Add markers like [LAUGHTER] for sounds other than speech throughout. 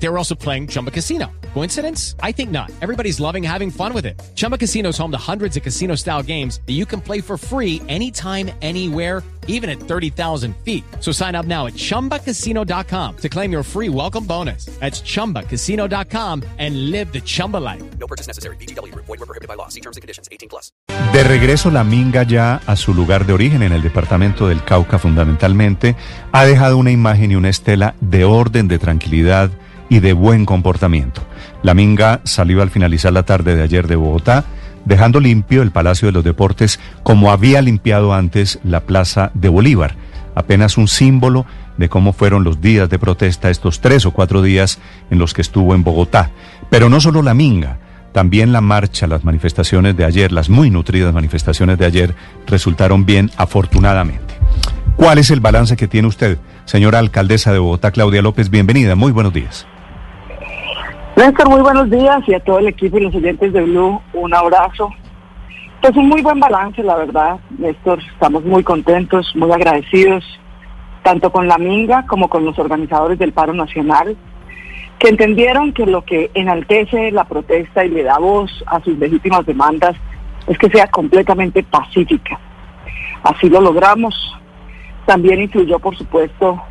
They were also playing Chumba Casino. Coincidence? I think not. Everybody's loving having fun with it. Chumba Casino is home to hundreds of casino style games that you can play for free anytime, anywhere, even at 30,000 feet. So sign up now at chumbacasino.com to claim your free welcome bonus. That's chumbacasino.com and live the Chumba life. No purchase necessary. BGW. Void were prohibited by law. See terms and conditions. 18 plus. De regreso la minga ya a su lugar de origen en el departamento del Cauca fundamentalmente, ha dejado una imagen y una estela de orden, de tranquilidad y de buen comportamiento. La minga salió al finalizar la tarde de ayer de Bogotá, dejando limpio el Palacio de los Deportes como había limpiado antes la Plaza de Bolívar, apenas un símbolo de cómo fueron los días de protesta estos tres o cuatro días en los que estuvo en Bogotá. Pero no solo la minga, también la marcha, las manifestaciones de ayer, las muy nutridas manifestaciones de ayer, resultaron bien afortunadamente. ¿Cuál es el balance que tiene usted, señora alcaldesa de Bogotá, Claudia López? Bienvenida, muy buenos días. Néstor, muy buenos días y a todo el equipo y los oyentes de Blue, un abrazo. Pues un muy buen balance, la verdad, Néstor. Estamos muy contentos, muy agradecidos, tanto con la Minga como con los organizadores del paro nacional, que entendieron que lo que enaltece la protesta y le da voz a sus legítimas demandas es que sea completamente pacífica. Así lo logramos. También influyó, por supuesto,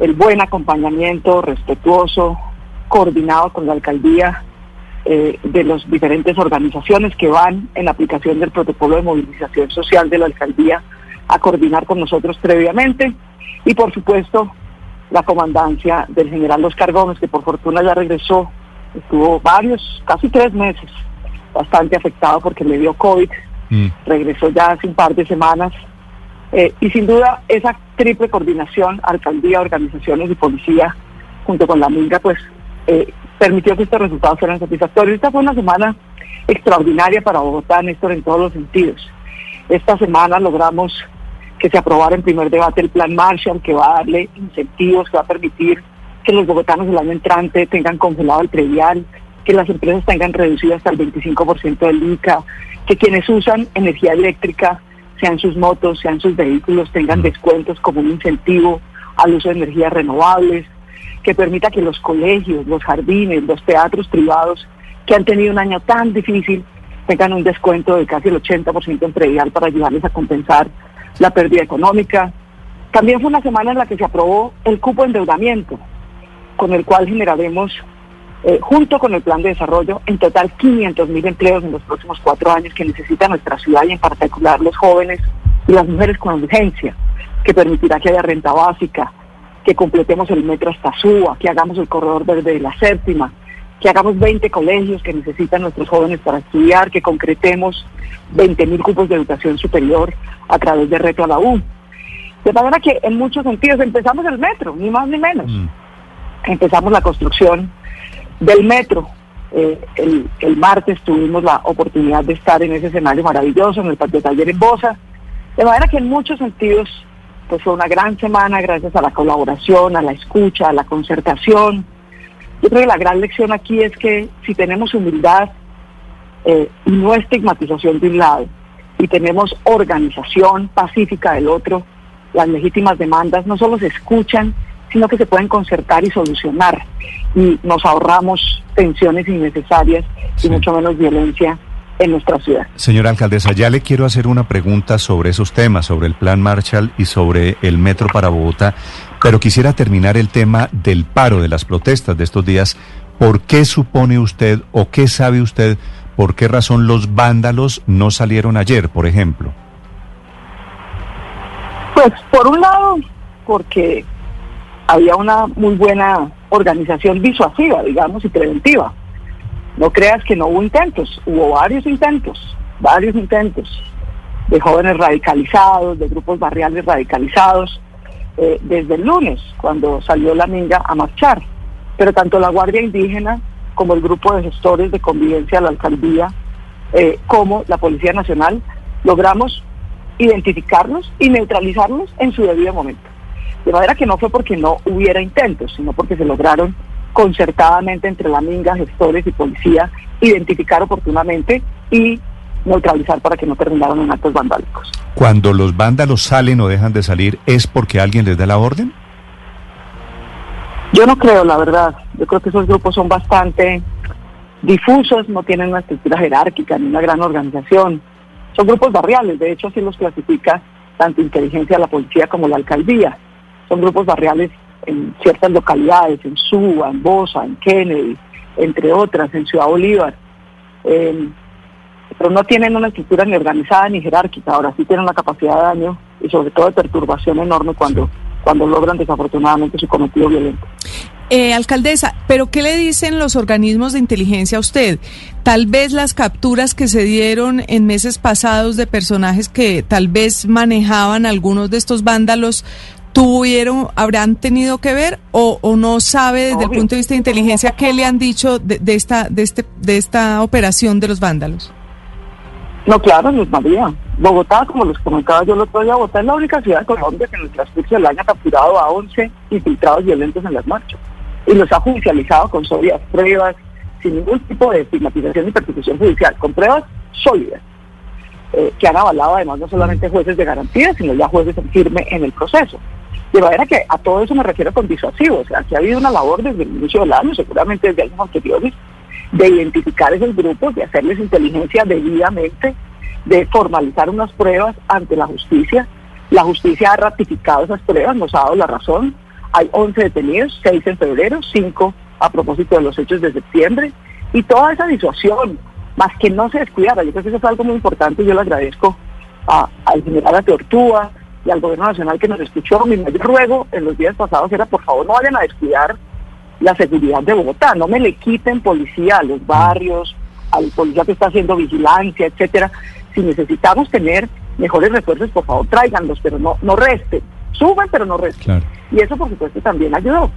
el buen acompañamiento respetuoso, coordinado con la alcaldía eh, de las diferentes organizaciones que van en la aplicación del protocolo de movilización social de la alcaldía a coordinar con nosotros previamente. Y por supuesto la comandancia del general Oscar Gómez que por fortuna ya regresó, estuvo varios, casi tres meses, bastante afectado porque le dio COVID, Mm. regresó ya hace un par de semanas. Eh, y sin duda esa triple coordinación, alcaldía, organizaciones y policía junto con la minga pues eh, permitió que estos resultados fueran satisfactorios. Esta fue una semana extraordinaria para Bogotá, Néstor, en todos los sentidos. Esta semana logramos que se aprobara en primer debate el plan Marshall, que va a darle incentivos, que va a permitir que los bogotanos el año entrante tengan congelado el predial, que las empresas tengan reducido hasta el 25% del ICA, que quienes usan energía eléctrica, sean sus motos, sean sus vehículos, tengan descuentos como un incentivo al uso de energías renovables, que permita que los colegios, los jardines, los teatros privados que han tenido un año tan difícil tengan un descuento de casi el 80% en predial para ayudarles a compensar la pérdida económica. También fue una semana en la que se aprobó el cupo de endeudamiento, con el cual generaremos, eh, junto con el plan de desarrollo, en total 500 mil empleos en los próximos cuatro años que necesita nuestra ciudad y en particular los jóvenes y las mujeres con urgencia, que permitirá que haya renta básica, que completemos el metro hasta Suba, que hagamos el corredor verde de la séptima, que hagamos 20 colegios que necesitan nuestros jóvenes para estudiar, que concretemos 20 mil cupos de educación superior a través de Reto a la U. De manera que en muchos sentidos empezamos el metro, ni más ni menos. Mm. Empezamos la construcción del metro. Eh, el, el martes tuvimos la oportunidad de estar en ese escenario maravilloso, en el patio taller en Bosa. De manera que en muchos sentidos pues fue una gran semana gracias a la colaboración, a la escucha, a la concertación. Yo creo que la gran lección aquí es que si tenemos humildad eh, y no estigmatización de un lado, y tenemos organización pacífica del otro, las legítimas demandas no solo se escuchan, sino que se pueden concertar y solucionar. Y nos ahorramos tensiones innecesarias y mucho menos violencia en nuestra ciudad. Señora alcaldesa, ya le quiero hacer una pregunta sobre esos temas, sobre el plan Marshall y sobre el metro para Bogotá, pero quisiera terminar el tema del paro, de las protestas de estos días. ¿Por qué supone usted o qué sabe usted por qué razón los vándalos no salieron ayer, por ejemplo? Pues por un lado, porque había una muy buena organización disuasiva, digamos, y preventiva. No creas que no hubo intentos, hubo varios intentos, varios intentos de jóvenes radicalizados, de grupos barriales radicalizados, eh, desde el lunes, cuando salió la minga a marchar. Pero tanto la Guardia Indígena como el grupo de gestores de convivencia de la alcaldía, eh, como la Policía Nacional, logramos identificarlos y neutralizarlos en su debido momento. De manera que no fue porque no hubiera intentos, sino porque se lograron concertadamente entre la minga, gestores y policía identificar oportunamente y neutralizar para que no terminaran en actos vandálicos. Cuando los vándalos salen o dejan de salir, ¿es porque alguien les da la orden? Yo no creo, la verdad. Yo creo que esos grupos son bastante difusos, no tienen una estructura jerárquica ni una gran organización. Son grupos barriales, de hecho así los clasifica tanto inteligencia de la policía como la alcaldía. Son grupos barriales en ciertas localidades, en Suba, en Bosa, en Kennedy, entre otras, en Ciudad Bolívar. Eh, pero no tienen una estructura ni organizada ni jerárquica, ahora sí tienen una capacidad de daño y sobre todo de perturbación enorme cuando, cuando logran desafortunadamente su cometido violento. Eh, alcaldesa, ¿pero qué le dicen los organismos de inteligencia a usted? Tal vez las capturas que se dieron en meses pasados de personajes que tal vez manejaban algunos de estos vándalos tuvieron, habrán tenido que ver o, o no sabe desde el punto de vista de inteligencia qué le han dicho de, de, esta de este de esta operación de los vándalos. No, claro, Luz María. Bogotá, como les comentaba yo el otro día, Bogotá es la única ciudad de Colombia que en el transcurso del año ha capturado a 11 infiltrados violentos en las marchas y los ha judicializado con sólidas pruebas, sin ningún tipo de estigmatización ni persecución judicial, con pruebas sólidas, eh, que han avalado además no solamente jueces de garantía, sino ya jueces en firme en el proceso. De manera que a todo eso me refiero con disuasivo, o sea, que ha habido una labor desde el inicio del año, seguramente desde años anteriores, de identificar esos grupos, de hacerles inteligencia debidamente, de formalizar unas pruebas ante la justicia. La justicia ha ratificado esas pruebas, nos ha dado la razón. Hay 11 detenidos, 6 en febrero, 5 a propósito de los hechos de septiembre. Y toda esa disuasión, más que no se descuidara, yo creo que eso es algo muy importante yo le agradezco a, al general Ateortúa y al gobierno nacional que nos escuchó. Mi mayor ruego en los días pasados era, por favor, no vayan a descuidar la seguridad de Bogotá, no me le quiten policía a los barrios, al policía que está haciendo vigilancia, etcétera. Si necesitamos tener mejores refuerzos, por favor, tráiganlos, pero no, no resten. Suban, pero no resten. Claro. Y eso, por supuesto, también ayudó.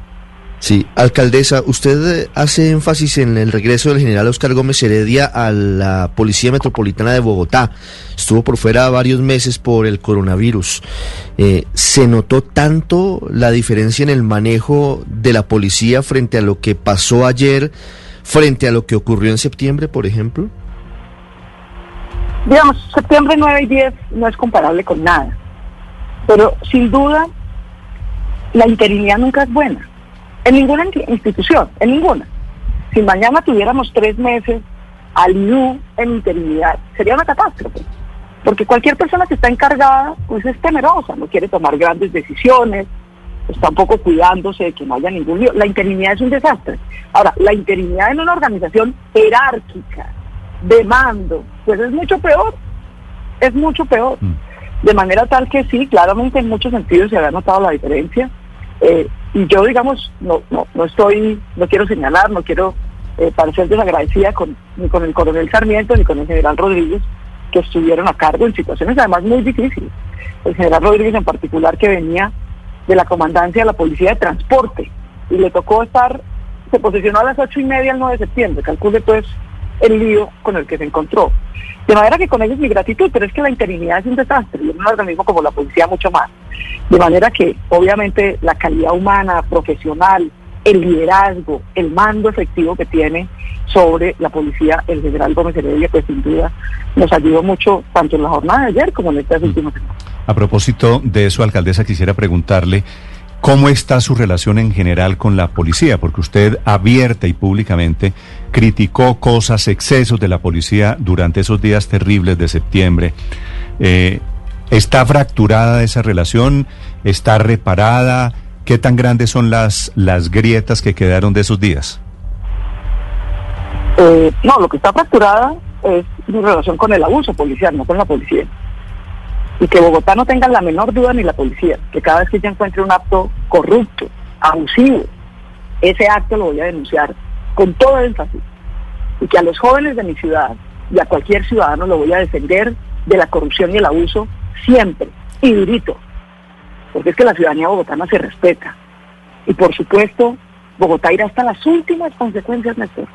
Sí, alcaldesa, usted hace énfasis en el regreso del general Oscar Gómez Heredia a la Policía Metropolitana de Bogotá. Estuvo por fuera varios meses por el coronavirus. Eh, ¿Se notó tanto la diferencia en el manejo de la policía frente a lo que pasó ayer, frente a lo que ocurrió en septiembre, por ejemplo? Digamos, septiembre 9 y 10 no es comparable con nada. Pero sin duda, la interinidad nunca es buena. En ninguna institución, en ninguna. Si mañana tuviéramos tres meses al IU en interinidad, sería una catástrofe. Porque cualquier persona que está encargada, pues es temerosa, no quiere tomar grandes decisiones, está un poco cuidándose de que no haya ningún lío. La interinidad es un desastre. Ahora, la interinidad en una organización jerárquica, de mando, pues es mucho peor. Es mucho peor. De manera tal que sí, claramente en muchos sentidos se había notado la diferencia. Eh, y yo, digamos, no, no, no estoy, no quiero señalar, no quiero eh, parecer desagradecida con, ni con el coronel Sarmiento ni con el general Rodríguez, que estuvieron a cargo en situaciones además muy difíciles. El general Rodríguez en particular, que venía de la comandancia de la Policía de Transporte y le tocó estar, se posicionó a las ocho y media el 9 de septiembre, calcule pues el lío con el que se encontró. De manera que con ellos mi gratitud, pero es que la interinidad es un desastre, y en un organismo como la policía mucho más. De manera que obviamente la calidad humana, profesional, el liderazgo, el mando efectivo que tiene sobre la policía el general Gómez Heredia, pues sin duda nos ayudó mucho tanto en la jornada de ayer como en estas últimas semanas. A propósito de eso, alcaldesa, quisiera preguntarle cómo está su relación en general con la policía, porque usted abierta y públicamente criticó cosas, excesos de la policía durante esos días terribles de septiembre. Eh, ¿Está fracturada esa relación? ¿Está reparada? ¿Qué tan grandes son las, las grietas que quedaron de esos días? Eh, no, lo que está fracturada es mi relación con el abuso policial, no con la policía. Y que Bogotá no tenga la menor duda ni la policía, que cada vez que yo encuentre un acto corrupto, abusivo, ese acto lo voy a denunciar con todo énfasis. Y que a los jóvenes de mi ciudad y a cualquier ciudadano lo voy a defender de la corrupción y el abuso siempre, y durito. Porque es que la ciudadanía bogotana se respeta. Y por supuesto, Bogotá irá hasta las últimas consecuencias, Néstor.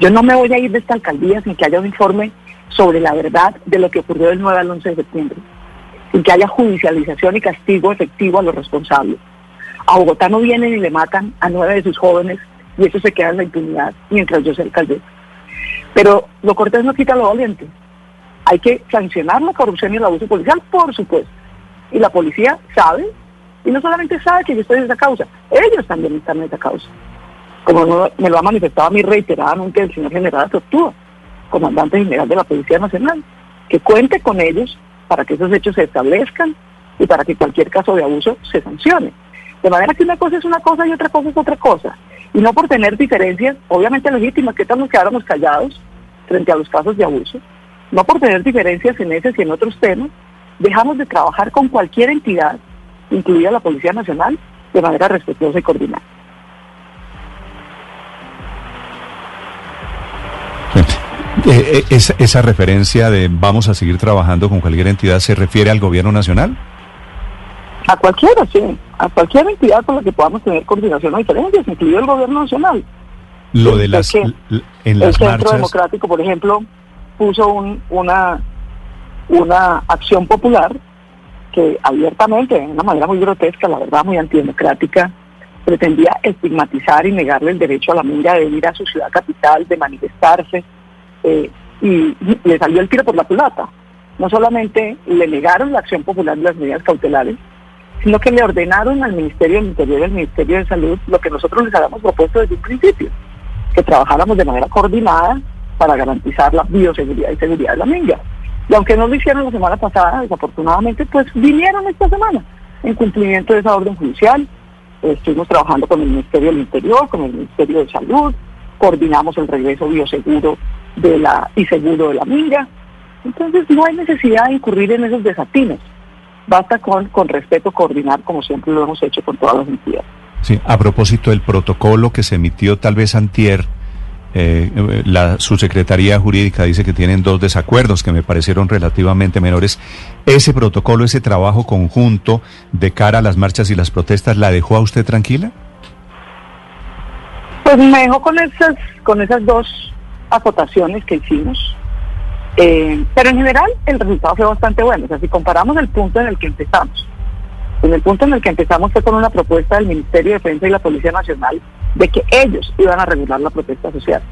Yo no me voy a ir de esta alcaldía sin que haya un informe sobre la verdad de lo que ocurrió del 9 al 11 de septiembre, sin que haya judicialización y castigo efectivo a los responsables. A Bogotá no vienen y le matan a nueve de sus jóvenes y eso se queda en la impunidad mientras yo soy alcaldesa. Pero lo cortés no quita lo valiente. Hay que sancionar la corrupción y el abuso policial, por supuesto. Y la policía sabe, y no solamente sabe que yo estoy en esa causa, ellos también están en esa causa. Como me lo ha manifestado a mí reiteradamente el señor general Tortuga, comandante general de la Policía Nacional, que cuente con ellos para que esos hechos se establezcan y para que cualquier caso de abuso se sancione. De manera que una cosa es una cosa y otra cosa es otra cosa. Y no por tener diferencias, obviamente legítimas, que tal nos quedáramos callados frente a los casos de abuso, no por tener diferencias en ese y en otros temas, dejamos de trabajar con cualquier entidad, incluida la Policía Nacional, de manera respetuosa y coordinada. Eh, eh, esa, esa referencia de vamos a seguir trabajando con cualquier entidad se refiere al gobierno nacional. A cualquiera, sí, a cualquier entidad con la que podamos tener coordinación o diferencias, incluido el gobierno nacional. Lo de las en el Centro marchas. Democrático, por ejemplo, puso un- una, una acción popular que abiertamente, de una manera muy grotesca, la verdad muy antidemocrática, pretendía estigmatizar y negarle el derecho a la minga de ir a su ciudad capital, de manifestarse, eh, y le salió el tiro por la culata. No solamente le negaron la acción popular de las medidas cautelares, sino que le ordenaron al Ministerio del Interior y al Ministerio de Salud lo que nosotros les habíamos propuesto desde un principio, que trabajáramos de manera coordinada para garantizar la bioseguridad y seguridad de la minga. Y aunque no lo hicieron la semana pasada, desafortunadamente, pues vinieron esta semana en cumplimiento de esa orden judicial. Estuvimos trabajando con el Ministerio del Interior, con el Ministerio de Salud, coordinamos el regreso bioseguro de la y seguro de la minga. Entonces no hay necesidad de incurrir en esos desatinos. Basta con, con respeto coordinar como siempre lo hemos hecho con todas las entidades. Sí, a propósito del protocolo que se emitió tal vez antier, eh, la subsecretaría jurídica dice que tienen dos desacuerdos que me parecieron relativamente menores. Ese protocolo, ese trabajo conjunto de cara a las marchas y las protestas, ¿la dejó a usted tranquila? Pues me dejó con esas, con esas dos acotaciones que hicimos. Eh, pero en general el resultado fue bastante bueno. O sea, si comparamos el punto en el que empezamos, en el punto en el que empezamos fue con una propuesta del Ministerio de Defensa y la Policía Nacional de que ellos iban a regular la protesta social,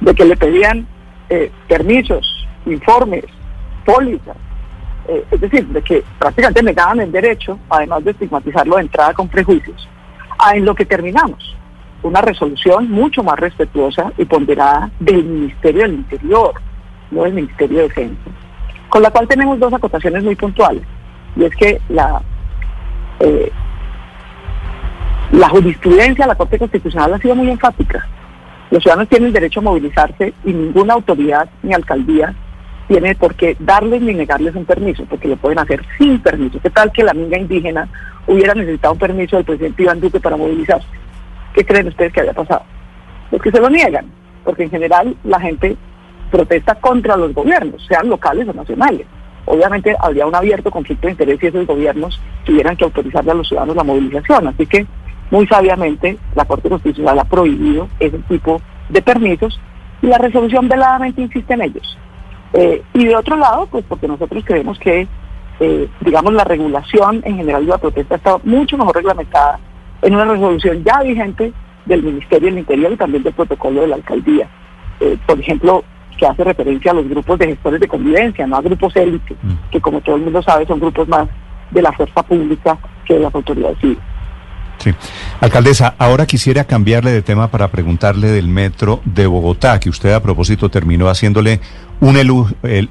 de que le pedían eh, permisos, informes, pólizas, eh, es decir, de que prácticamente negaban el derecho, además de estigmatizarlo de entrada con prejuicios, a en lo que terminamos, una resolución mucho más respetuosa y ponderada del Ministerio del Interior, no del Ministerio de Defensa, con la cual tenemos dos acotaciones muy puntuales, y es que la eh, la jurisprudencia de la Corte Constitucional ha sido muy enfática. Los ciudadanos tienen derecho a movilizarse y ninguna autoridad ni alcaldía tiene por qué darles ni negarles un permiso, porque lo pueden hacer sin permiso. ¿Qué tal que la minga indígena hubiera necesitado un permiso del presidente Iván Duque para movilizarse? ¿Qué creen ustedes que había pasado? Pues que se lo niegan, porque en general la gente protesta contra los gobiernos, sean locales o nacionales. Obviamente habría un abierto conflicto de interés si esos gobiernos tuvieran que autorizarle a los ciudadanos la movilización. Así que, muy sabiamente, la Corte Constitucional ha prohibido ese tipo de permisos y la resolución veladamente insiste en ellos. Eh, y de otro lado, pues porque nosotros creemos que, eh, digamos, la regulación en general de la protesta está mucho mejor reglamentada en una resolución ya vigente del Ministerio del Interior y también del protocolo de la alcaldía. Eh, por ejemplo, que hace referencia a los grupos de gestores de convivencia, no a grupos élite, Mm. que como todo el mundo sabe son grupos más de la fuerza pública que de las autoridades civiles. Sí. Alcaldesa, ahora quisiera cambiarle de tema para preguntarle del metro de Bogotá, que usted a propósito terminó haciéndole un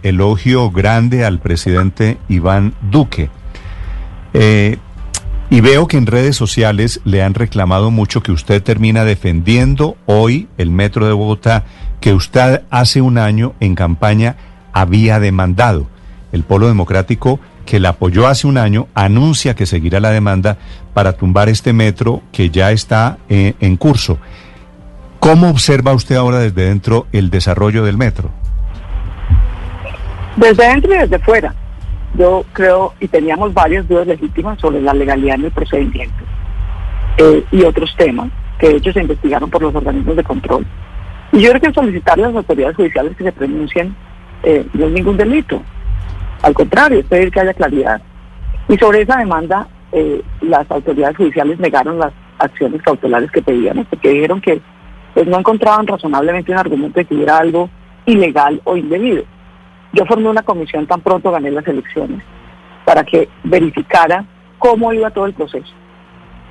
elogio grande al presidente Iván Duque. Eh, y veo que en redes sociales le han reclamado mucho que usted termina defendiendo hoy el metro de Bogotá, que usted hace un año en campaña había demandado. El Polo Democrático, que la apoyó hace un año, anuncia que seguirá la demanda para tumbar este metro que ya está eh, en curso. ¿Cómo observa usted ahora desde dentro el desarrollo del metro? Desde dentro y desde fuera, yo creo, y teníamos varias dudas legítimas sobre la legalidad del procedimiento eh, y otros temas que de hecho se investigaron por los organismos de control. Y yo creo que solicitarle a las autoridades judiciales que se pronuncien eh, no es ningún delito. Al contrario, es pedir que haya claridad. Y sobre esa demanda, eh, las autoridades judiciales negaron las acciones cautelares que pedíamos, porque dijeron que pues, no encontraban razonablemente un argumento de que hubiera algo ilegal o indebido. yo formé una comisión tan pronto gané las elecciones para que verificara cómo iba todo el proceso.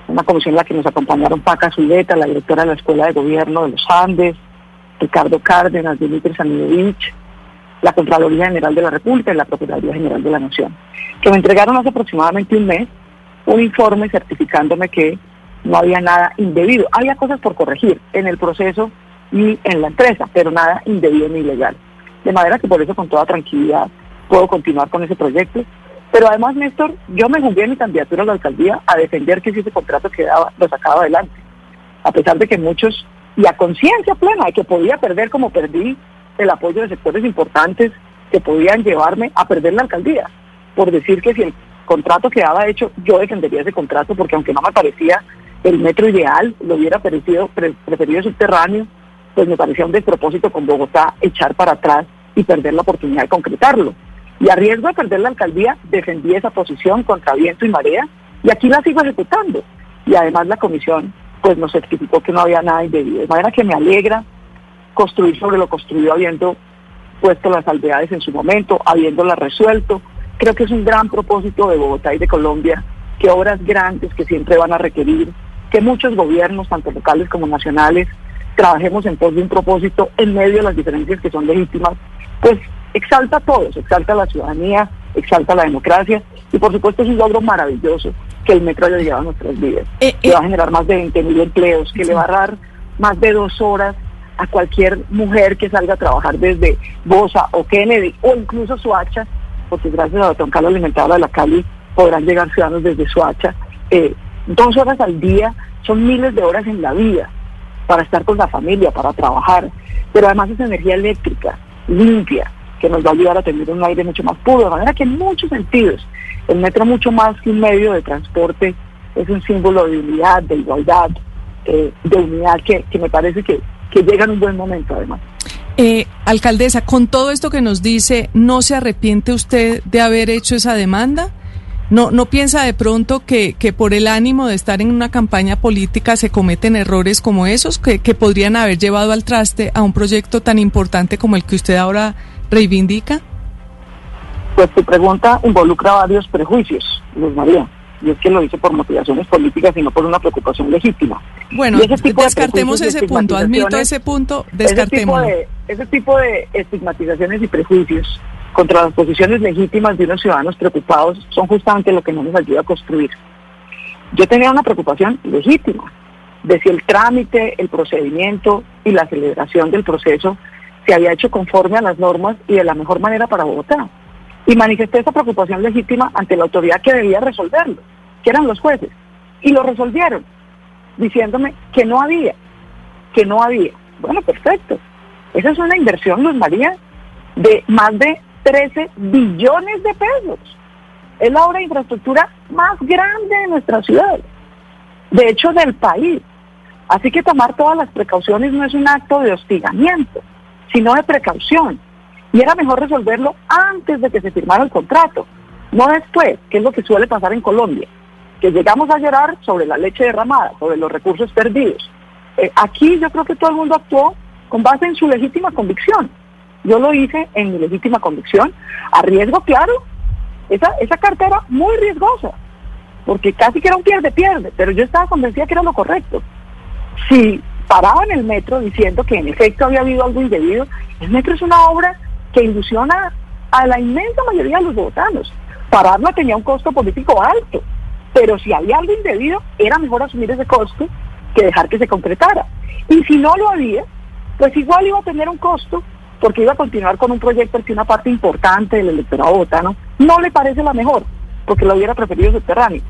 Una comisión en la que nos acompañaron Paca Zuleta, la directora de la Escuela de Gobierno de los Andes, Ricardo Cárdenas, Dimitri Sanidovich, la Contraloría General de la República y la Procuraduría General de la Nación, que me entregaron hace aproximadamente un mes un informe certificándome que no había nada indebido. Había cosas por corregir en el proceso y en la empresa, pero nada indebido ni ilegal. De manera que por eso con toda tranquilidad puedo continuar con ese proyecto. Pero además, Néstor, yo me jugué mi candidatura a la alcaldía a defender que si ese contrato quedaba, lo sacaba adelante. A pesar de que muchos, y a conciencia plena de que podía perder como perdí el apoyo de sectores importantes que podían llevarme a perder la alcaldía, por decir que si el contrato quedaba hecho, yo defendería ese contrato, porque aunque no me parecía el metro ideal, lo hubiera preferido, preferido subterráneo, pues me parecía un despropósito con Bogotá echar para atrás y perder la oportunidad de concretarlo. Y a riesgo de perder la alcaldía, defendí esa posición contra viento y marea, y aquí la sigo ejecutando. Y además la comisión pues nos certificó que no había nada indebido. De manera que me alegra construir sobre lo construido habiendo puesto las aldeades en su momento, habiéndolas resuelto. Creo que es un gran propósito de Bogotá y de Colombia que obras grandes que siempre van a requerir que muchos gobiernos, tanto locales como nacionales, trabajemos en pos de un propósito en medio de las diferencias que son legítimas, pues exalta a todos, exalta a la ciudadanía, exalta a la democracia y por supuesto es un logro maravilloso que el metro haya llegado a nuestras vidas, Eh, que eh. va a generar más de 20 mil empleos, que le va a dar más de dos horas a cualquier mujer que salga a trabajar desde Bosa o Kennedy o incluso Suacha, porque gracias a Don Carlos Alimentador de la Cali podrán llegar ciudadanos desde Suacha. Eh, dos horas al día son miles de horas en la vida para estar con la familia, para trabajar, pero además es energía eléctrica, limpia, que nos va a ayudar a tener un aire mucho más puro, de manera que en muchos sentidos el metro mucho más que un medio de transporte es un símbolo de unidad, de igualdad, eh, de unidad que, que me parece que, que llega en un buen momento además. Eh, alcaldesa, con todo esto que nos dice, ¿no se arrepiente usted de haber hecho esa demanda? ¿No, no piensa de pronto que, que por el ánimo de estar en una campaña política se cometen errores como esos que, que podrían haber llevado al traste a un proyecto tan importante como el que usted ahora reivindica? Pues tu pregunta involucra varios prejuicios, Luz María, y es que lo hice por motivaciones políticas y no por una preocupación legítima. Bueno, ese tipo descartemos ese punto, admito ese punto, Ese tipo, descartémoslo. de, ese tipo de estigmatizaciones y prejuicios contra las posiciones legítimas de unos ciudadanos preocupados son justamente lo que no nos ayuda a construir. Yo tenía una preocupación legítima de si el trámite, el procedimiento y la celebración del proceso se había hecho conforme a las normas y de la mejor manera para Bogotá. Y manifesté esa preocupación legítima ante la autoridad que debía resolverlo, que eran los jueces. Y lo resolvieron, diciéndome que no había, que no había. Bueno, perfecto. Esa es una inversión, Luz María, de más de 13 billones de pesos. Es la obra de infraestructura más grande de nuestra ciudad, de hecho del país. Así que tomar todas las precauciones no es un acto de hostigamiento, sino de precaución. Y era mejor resolverlo antes de que se firmara el contrato, no después, que es lo que suele pasar en Colombia, que llegamos a llorar sobre la leche derramada, sobre los recursos perdidos. Eh, aquí yo creo que todo el mundo actuó con base en su legítima convicción. Yo lo hice en mi legítima convicción, a riesgo, claro. Esa, esa carta era muy riesgosa, porque casi que era un pierde-pierde, pero yo estaba convencida que era lo correcto. Si paraban el metro diciendo que en efecto había habido algo indebido, el metro es una obra que ilusiona a la inmensa mayoría de los bogotanos. Pararla tenía un costo político alto, pero si había algo indebido, era mejor asumir ese costo que dejar que se concretara. Y si no lo había, pues igual iba a tener un costo, porque iba a continuar con un proyecto que una parte importante del electorado bogotano no le parece la mejor, porque lo hubiera preferido subterráneo.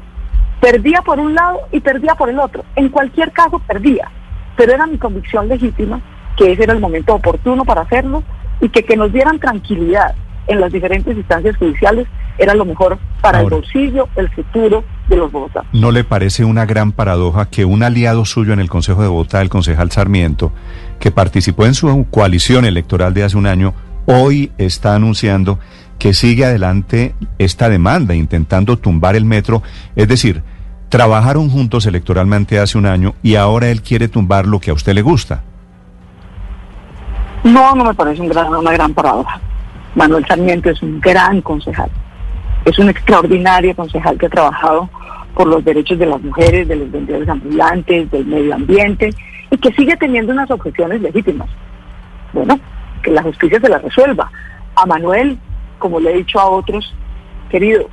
Perdía por un lado y perdía por el otro. En cualquier caso, perdía. Pero era mi convicción legítima que ese era el momento oportuno para hacerlo y que que nos dieran tranquilidad en las diferentes instancias judiciales era lo mejor para Ahora. el bolsillo, el futuro de los bogotanos. ¿No le parece una gran paradoja que un aliado suyo en el Consejo de Bogotá, el concejal Sarmiento, que participó en su coalición electoral de hace un año, hoy está anunciando que sigue adelante esta demanda, intentando tumbar el metro? Es decir, trabajaron juntos electoralmente hace un año y ahora él quiere tumbar lo que a usted le gusta. No, no me parece un gran- una gran paradoja. Manuel Sarmiento es un gran concejal, es un extraordinario concejal que ha trabajado por los derechos de las mujeres, de los vendedores ambulantes, del medio ambiente, y que sigue teniendo unas objeciones legítimas. Bueno, que la justicia se la resuelva. A Manuel, como le he dicho a otros, querido,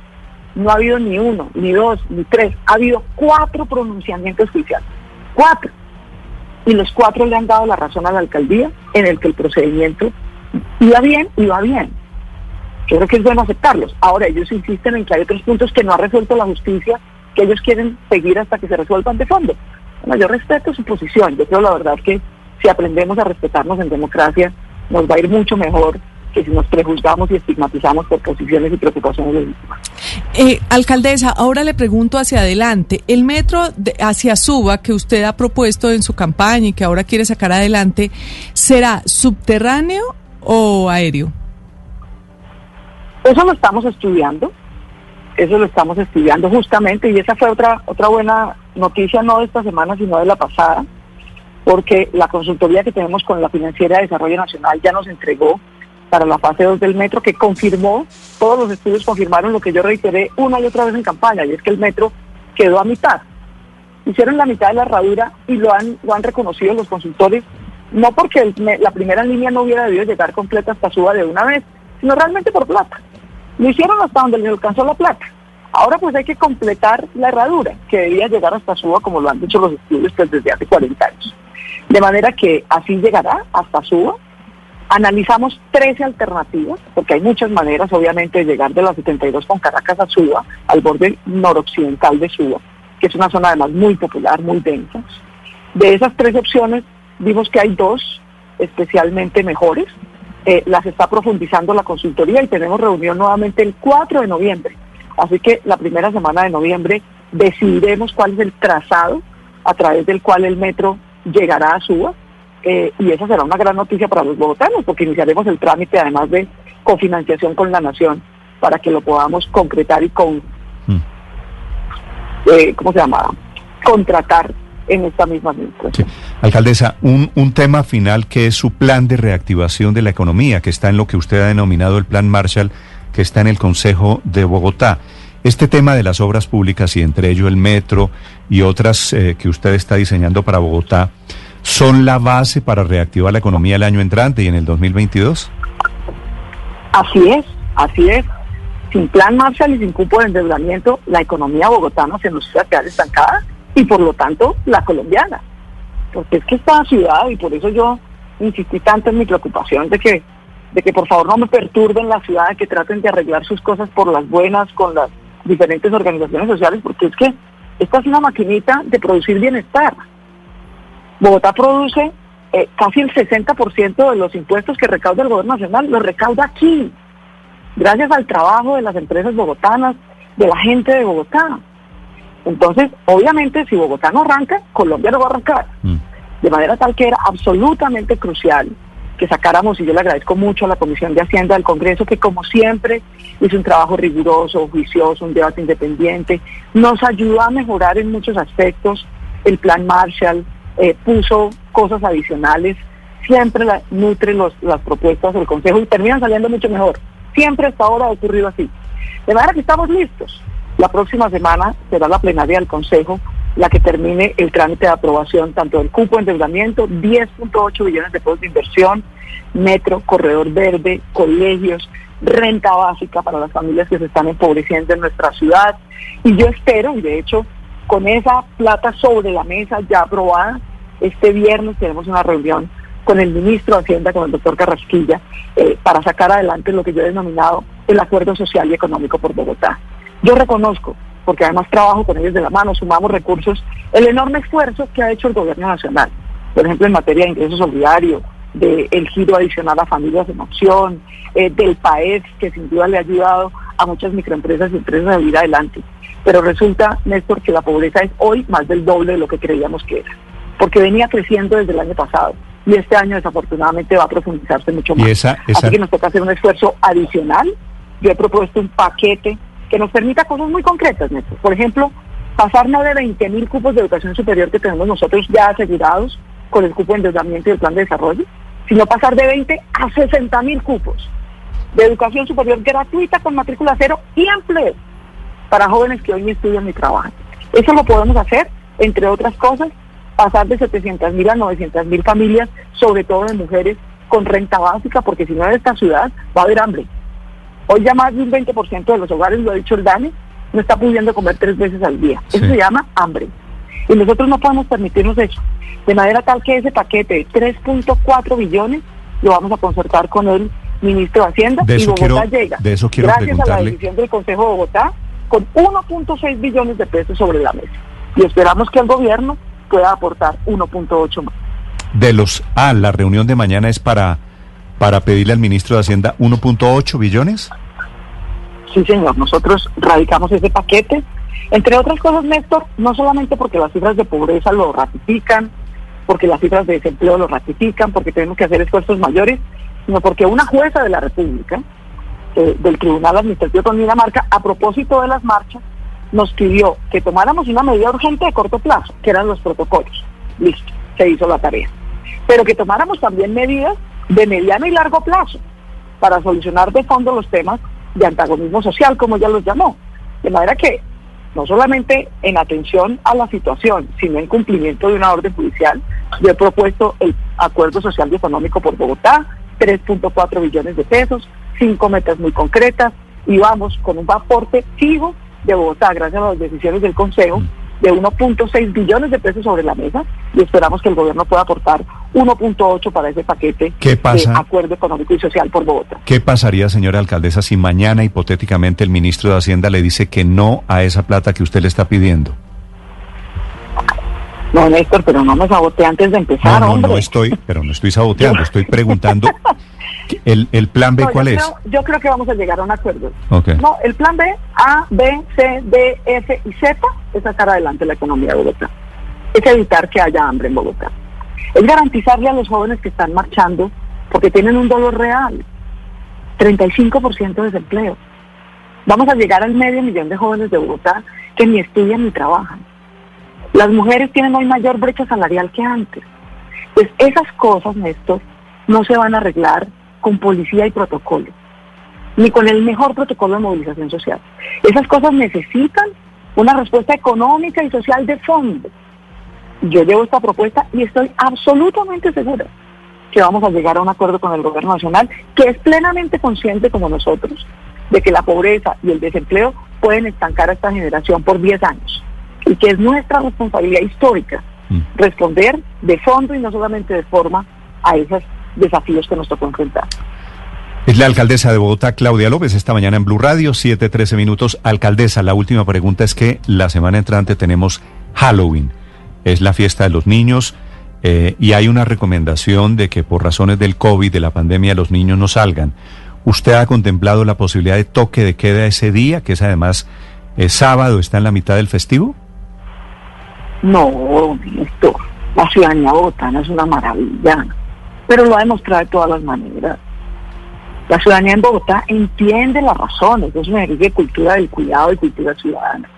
no ha habido ni uno, ni dos, ni tres, ha habido cuatro pronunciamientos judiciales. Cuatro. Y los cuatro le han dado la razón a la alcaldía en el que el procedimiento iba bien, iba bien. Yo creo que es bueno aceptarlos. Ahora ellos insisten en que hay otros puntos que no ha resuelto la justicia, que ellos quieren seguir hasta que se resuelvan de fondo. Bueno, yo respeto su posición. Yo creo la verdad que si aprendemos a respetarnos en democracia, nos va a ir mucho mejor que si nos prejuzgamos y estigmatizamos por posiciones y preocupaciones legítimas. Eh, alcaldesa, ahora le pregunto hacia adelante. El metro de, hacia Suba que usted ha propuesto en su campaña y que ahora quiere sacar adelante, ¿será subterráneo o aéreo? Eso lo estamos estudiando. Eso lo estamos estudiando justamente y esa fue otra otra buena noticia no de esta semana sino de la pasada, porque la consultoría que tenemos con la Financiera de Desarrollo Nacional ya nos entregó para la fase 2 del metro que confirmó, todos los estudios confirmaron lo que yo reiteré una y otra vez en campaña, y es que el metro quedó a mitad. Hicieron la mitad de la herradura y lo han, lo han reconocido los consultores, no porque la primera línea no hubiera debido llegar completa hasta Suba de una vez, sino realmente por plata. Lo hicieron hasta donde le alcanzó la plata. Ahora pues hay que completar la herradura, que debía llegar hasta Suba, como lo han dicho los estudios pues, desde hace 40 años. De manera que así llegará hasta Suba, Analizamos 13 alternativas, porque hay muchas maneras, obviamente, de llegar de la 72 con Caracas a Suba, al borde noroccidental de Suba, que es una zona además muy popular, muy densa. De esas tres opciones, vimos que hay dos especialmente mejores. Eh, las está profundizando la consultoría y tenemos reunión nuevamente el 4 de noviembre. Así que la primera semana de noviembre decidiremos cuál es el trazado a través del cual el metro llegará a Suba eh, y esa será una gran noticia para los bogotanos, porque iniciaremos el trámite además de cofinanciación con la nación para que lo podamos concretar y con, mm. eh, ¿cómo se llama? Contratar en esta misma administración. Alcaldesa, un, un tema final que es su plan de reactivación de la economía, que está en lo que usted ha denominado el Plan Marshall, que está en el Consejo de Bogotá. Este tema de las obras públicas y entre ello el metro y otras eh, que usted está diseñando para Bogotá, son la base para reactivar la economía el año entrante y en el 2022? Así es, así es. Sin plan Marshall y sin cupo de endeudamiento, la economía bogotana se nos va a quedar estancada y por lo tanto la colombiana. Porque es que esta ciudad, y por eso yo insistí tanto en mi preocupación de que, de que por favor no me perturben la ciudad, que traten de arreglar sus cosas por las buenas con las diferentes organizaciones sociales, porque es que esta es una maquinita de producir bienestar. Bogotá produce eh, casi el 60% de los impuestos que recauda el gobierno nacional, los recauda aquí, gracias al trabajo de las empresas bogotanas, de la gente de Bogotá. Entonces, obviamente, si Bogotá no arranca, Colombia no va a arrancar. Mm. De manera tal que era absolutamente crucial que sacáramos, y yo le agradezco mucho a la Comisión de Hacienda del Congreso, que como siempre hizo un trabajo riguroso, juicioso, un debate independiente, nos ayudó a mejorar en muchos aspectos el plan Marshall, eh, puso cosas adicionales, siempre la, nutre los, las propuestas del Consejo y terminan saliendo mucho mejor. Siempre hasta ahora ha ocurrido así. De manera que estamos listos. La próxima semana será la plenaria del Consejo la que termine el trámite de aprobación tanto del cupo de endeudamiento, 10.8 billones de pesos de inversión, metro, corredor verde, colegios, renta básica para las familias que se están empobreciendo en nuestra ciudad. Y yo espero, y de hecho con esa plata sobre la mesa ya aprobada, este viernes tenemos una reunión con el ministro de Hacienda, con el doctor Carrasquilla, eh, para sacar adelante lo que yo he denominado el acuerdo social y económico por Bogotá. Yo reconozco, porque además trabajo con ellos de la mano, sumamos recursos, el enorme esfuerzo que ha hecho el gobierno nacional, por ejemplo en materia de ingresos solidarios, del giro adicional a familias en opción, eh, del PAES, que sin duda le ha ayudado a muchas microempresas y empresas a salir adelante. Pero resulta, Néstor, que la pobreza es hoy más del doble de lo que creíamos que era, porque venía creciendo desde el año pasado y este año desafortunadamente va a profundizarse mucho más. Así que nos toca hacer un esfuerzo adicional. Yo he propuesto un paquete que nos permita cosas muy concretas, Néstor. Por ejemplo, pasar no de 20 mil cupos de educación superior que tenemos nosotros ya asegurados con el cupo de endeudamiento y el plan de desarrollo, sino pasar de 20 a 60 mil cupos de educación superior gratuita con matrícula cero y empleo para jóvenes que hoy estudian ni trabajan. Eso lo podemos hacer, entre otras cosas, pasar de 700 mil a 900 mil familias, sobre todo de mujeres con renta básica, porque si no en esta ciudad va a haber hambre. Hoy ya más de un 20% de los hogares, lo ha dicho el DANE, no está pudiendo comer tres veces al día. Eso se llama hambre. Y nosotros no podemos permitirnos eso. De manera tal que ese paquete de 3.4 billones lo vamos a concertar con el ministro de Hacienda De y Bogotá quiero- llega. de eso quiero gracias a la decisión del Consejo de Bogotá con 1.6 billones de pesos sobre la mesa. Y esperamos que el gobierno pueda aportar 1.8 más. De los... Ah, la reunión de mañana es para, para pedirle al ministro de Hacienda 1.8 billones. Sí, señor, nosotros radicamos ese paquete. Entre otras cosas, Néstor, no solamente porque las cifras de pobreza lo ratifican, porque las cifras de desempleo lo ratifican, porque tenemos que hacer esfuerzos mayores, sino porque una jueza de la República, eh, del Tribunal Administrativo con Dinamarca, a propósito de las marchas, nos pidió que tomáramos una medida urgente de corto plazo, que eran los protocolos. Listo, se hizo la tarea. Pero que tomáramos también medidas de mediano y largo plazo para solucionar de fondo los temas de antagonismo social, como ella los llamó. De manera que no solamente en atención a la situación, sino en cumplimiento de una orden judicial, yo he propuesto el Acuerdo Social y Económico por Bogotá, 3.4 billones de pesos, cinco metas muy concretas, y vamos con un aporte fijo de Bogotá, gracias a las decisiones del Consejo, de 1.6 billones de pesos sobre la mesa, y esperamos que el gobierno pueda aportar 1.8 para ese paquete ¿Qué pasa? de Acuerdo Económico y Social por Bogotá. ¿Qué pasaría, señora alcaldesa, si mañana hipotéticamente el ministro de Hacienda le dice que no a esa plata que usted le está pidiendo? No, Néstor, pero no me sabote antes de No, empezar, no, hombre. no estoy, pero no estoy saboteando, estoy preguntando. [LAUGHS] ¿El, el plan B No, yo cuál es? creo- yo creo que vamos a llegar a un acuerdo. No, el plan B, A, B, C, D, F y Z es sacar adelante la economía de Bogotá. Es evitar que haya hambre en Bogotá. Es garantizarle a los jóvenes que están marchando, porque tienen un dolor real, 35% de desempleo. Vamos a llegar al medio millón de jóvenes de Bogotá que ni estudian ni trabajan. Las mujeres tienen hoy mayor brecha salarial que antes. Pues esas cosas, Néstor, no se van a arreglar con policía y protocolo, ni con el mejor protocolo de movilización social. Esas cosas necesitan una respuesta económica y social de fondo. Yo llevo esta propuesta y estoy absolutamente segura que vamos a llegar a un acuerdo con el gobierno nacional que es plenamente consciente como nosotros de que la pobreza y el desempleo pueden estancar a esta generación por 10 años y que es nuestra responsabilidad histórica Mm. responder de fondo y no solamente de forma a esos desafíos que nos tocó enfrentar. Es la alcaldesa de Bogotá, Claudia López, esta mañana en Blue Radio, 7:13 minutos. Alcaldesa, la última pregunta es que la semana entrante tenemos Halloween. Es la fiesta de los niños eh, y hay una recomendación de que por razones del COVID, de la pandemia, los niños no salgan. ¿Usted ha contemplado la posibilidad de toque de queda ese día, que es además es sábado, está en la mitad del festivo? No, esto, la ciudadanía bogotana es una maravilla, pero lo ha demostrado de todas las maneras. La ciudadanía en Bogotá entiende las razones, es una de cultura del cuidado y cultura ciudadana.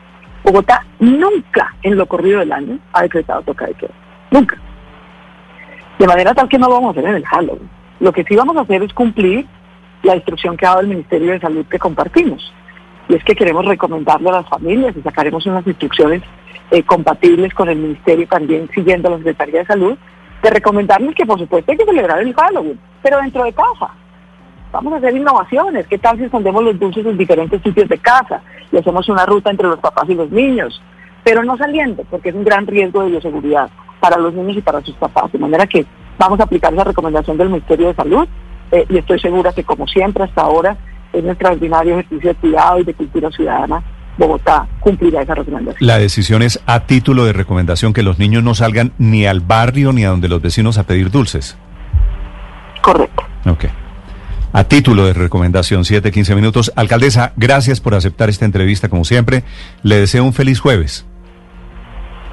Bogotá nunca en lo corrido del año ha decretado toque de queda, nunca. De manera tal que no lo vamos a hacer en el Halloween. Lo que sí vamos a hacer es cumplir la instrucción que ha dado el Ministerio de Salud que compartimos. Y es que queremos recomendarle a las familias y sacaremos unas instrucciones eh, compatibles con el Ministerio también siguiendo la Secretaría de Salud, de recomendarles que por supuesto hay que celebrar el Halloween, pero dentro de casa. Vamos a hacer innovaciones. ¿Qué tal si escondemos los dulces en diferentes sitios de casa y hacemos una ruta entre los papás y los niños? Pero no saliendo, porque es un gran riesgo de bioseguridad para los niños y para sus papás. De manera que vamos a aplicar esa recomendación del Ministerio de Salud eh, y estoy segura que como siempre hasta ahora es un extraordinario ejercicio de cuidado y de cultura ciudadana. Bogotá cumplirá esa recomendación. La decisión es a título de recomendación que los niños no salgan ni al barrio ni a donde los vecinos a pedir dulces. Correcto. Ok. A título de recomendación, 7, 15 minutos. Alcaldesa, gracias por aceptar esta entrevista como siempre. Le deseo un feliz jueves.